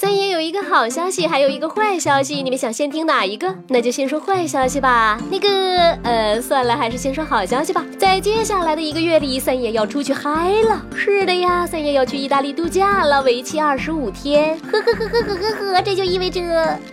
三爷有一个好消息，还有一个坏消息，你们想先听哪一个？那就先说坏消息吧。那个，呃，算了，还是先说好消息吧。在接下来的一个月里，三爷要出去嗨了。是的呀，三爷要去意大利度假了，为期二十五天。呵呵呵呵呵呵呵，这就意味着，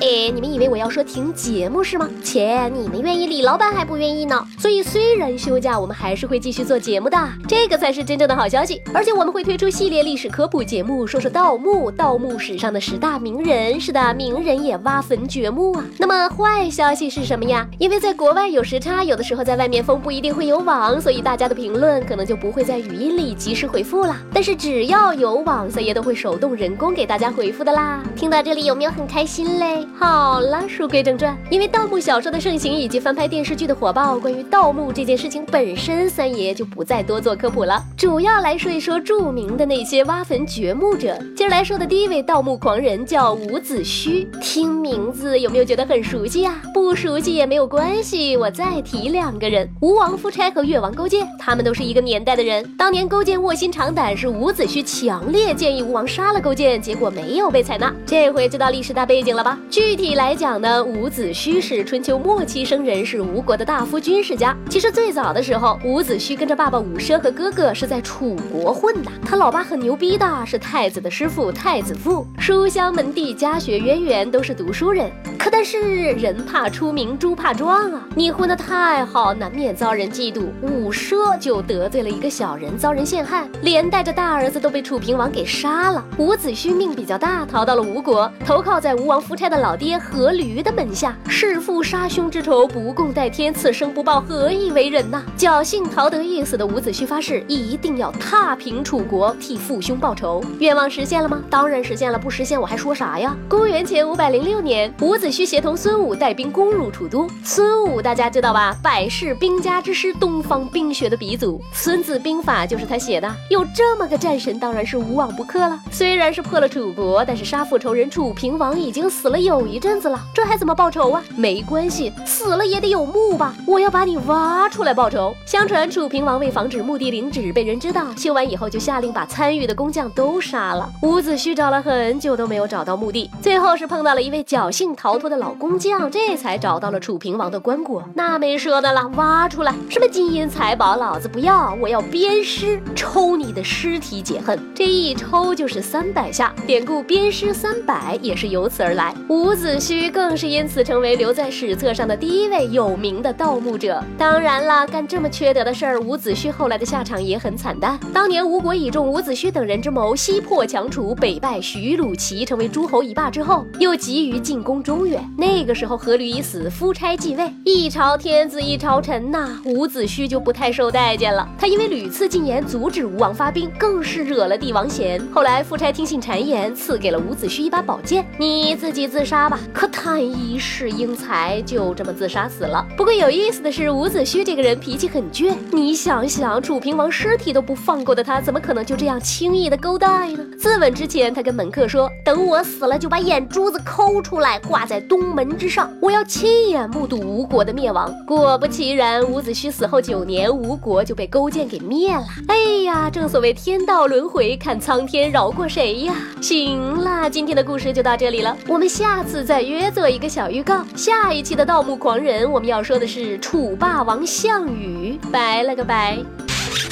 哎，你们以为我要说停节目是吗？切，你们愿意，李老板还不愿意呢。所以虽然休假，我们还是会继续做节目的，这个才是真正的好消息。而且我们会推出系列历史科普节目，说说盗墓，盗墓史上的大名人。是的，名人也挖坟掘墓啊。那么坏消息是什么呀？因为在国外有时差，有的时候在外面风不一定会有网，所以大家的评论可能就不会在语音里及时回复了。但是只要有网，三爷都会手动人工给大家回复的啦。听到这里有没有很开心嘞？好了，书归正传，因为盗墓小说的盛行以及翻拍电视剧的火爆，关于盗墓这件事情本身，三爷就不再多做科普了，主要来说一说著名的那些挖坟掘墓者。今儿来说的第一位盗墓狂人人叫伍子胥，听名字有没有觉得很熟悉呀？不熟悉也没有关系，我再提两个人：吴王夫差和越王勾践，他们都是一个年代的人。当年勾践卧薪尝胆，是伍子胥强烈建议吴王杀了勾践，结果没有被采纳。这回知道历史大背景了吧？具体来讲呢，伍子胥是春秋末期生人，是吴国的大夫军事家。其实最早的时候，伍子胥跟着爸爸伍奢和哥哥是在楚国混的，他老爸很牛逼的，是太子的师傅太子父，书香门第，家学渊源，都是读书人。可但是人怕出名，猪怕壮啊！你混得太好，难免遭人嫉妒。伍奢就得罪了一个小人，遭人陷害，连带着大儿子都被楚平王给杀了。伍子胥命比较大，逃到了吴国，投靠在吴王夫差的老爹阖闾的门下。弑父杀兄之仇，不共戴天，此生不报，何以为人呐？侥幸逃得一死的伍子胥发誓，一定要踏平楚国，替父兄报仇。愿望实现了吗？当然实现了，不实现我还说啥呀？公元前五百零六年，伍子胥协同孙武带兵攻入楚都。孙武大家知道吧？百世兵家之师，东方兵学的鼻祖，《孙子兵法》就是他写的。有这么个战神，当然是无往不克了。虽然是破了楚国，但是杀父仇人楚平王已经死了有一阵子了，这还怎么报仇啊？没关系，死了也得有墓吧？我要把你挖出来报仇。相传楚平王为防止墓地灵址被人知道，修完以后就下令把参与的工匠都杀了。伍子胥找了很久没有找到墓地，最后是碰到了一位侥幸逃脱的老工匠，这才找到了楚平王的棺椁。那没说的了，挖出来什么金银财宝，老子不要，我要鞭尸，抽你的尸体解恨。这一抽就是三百下，典故鞭尸三百也是由此而来。伍子胥更是因此成为留在史册上的第一位有名的盗墓者。当然了，干这么缺德的事儿，伍子胥后来的下场也很惨淡。当年吴国倚重伍子胥等人之谋，西破强楚，北败徐鲁齐，成为诸侯一霸之后，又急于进攻中原。那个时候，阖闾已死，夫差继位，一朝天子一朝臣呐，伍子胥就不太受待见了。他因为屡次进言阻止吴王发兵，更是惹了帝王嫌。后来，夫差听信谗言，赐给了伍子胥一把宝剑，你自己自杀吧。可叹一世英才，就这么自杀死了。不过有意思的是，伍子胥这个人脾气很倔，你想想，楚平王尸体都不放过的他，怎么可能就这样轻易的勾搭呢？自刎之前，他跟门客说：“等我死了，就把眼珠子抠出来，挂在东门之上，我要亲眼目睹吴国的灭亡。”果不其然，伍子胥死后九年，吴国就被勾践给灭了。哎呀，正所谓天道轮回，看苍天饶过谁呀！行了，今天的故事就到这里了，我们下次再约做一个小预告。下一期的盗墓狂人，我们要说的是楚霸王项羽。拜了个拜。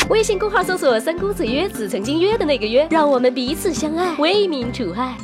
微信公号搜索“三公子约子”，曾经约的那个约，让我们彼此相爱，为民除害。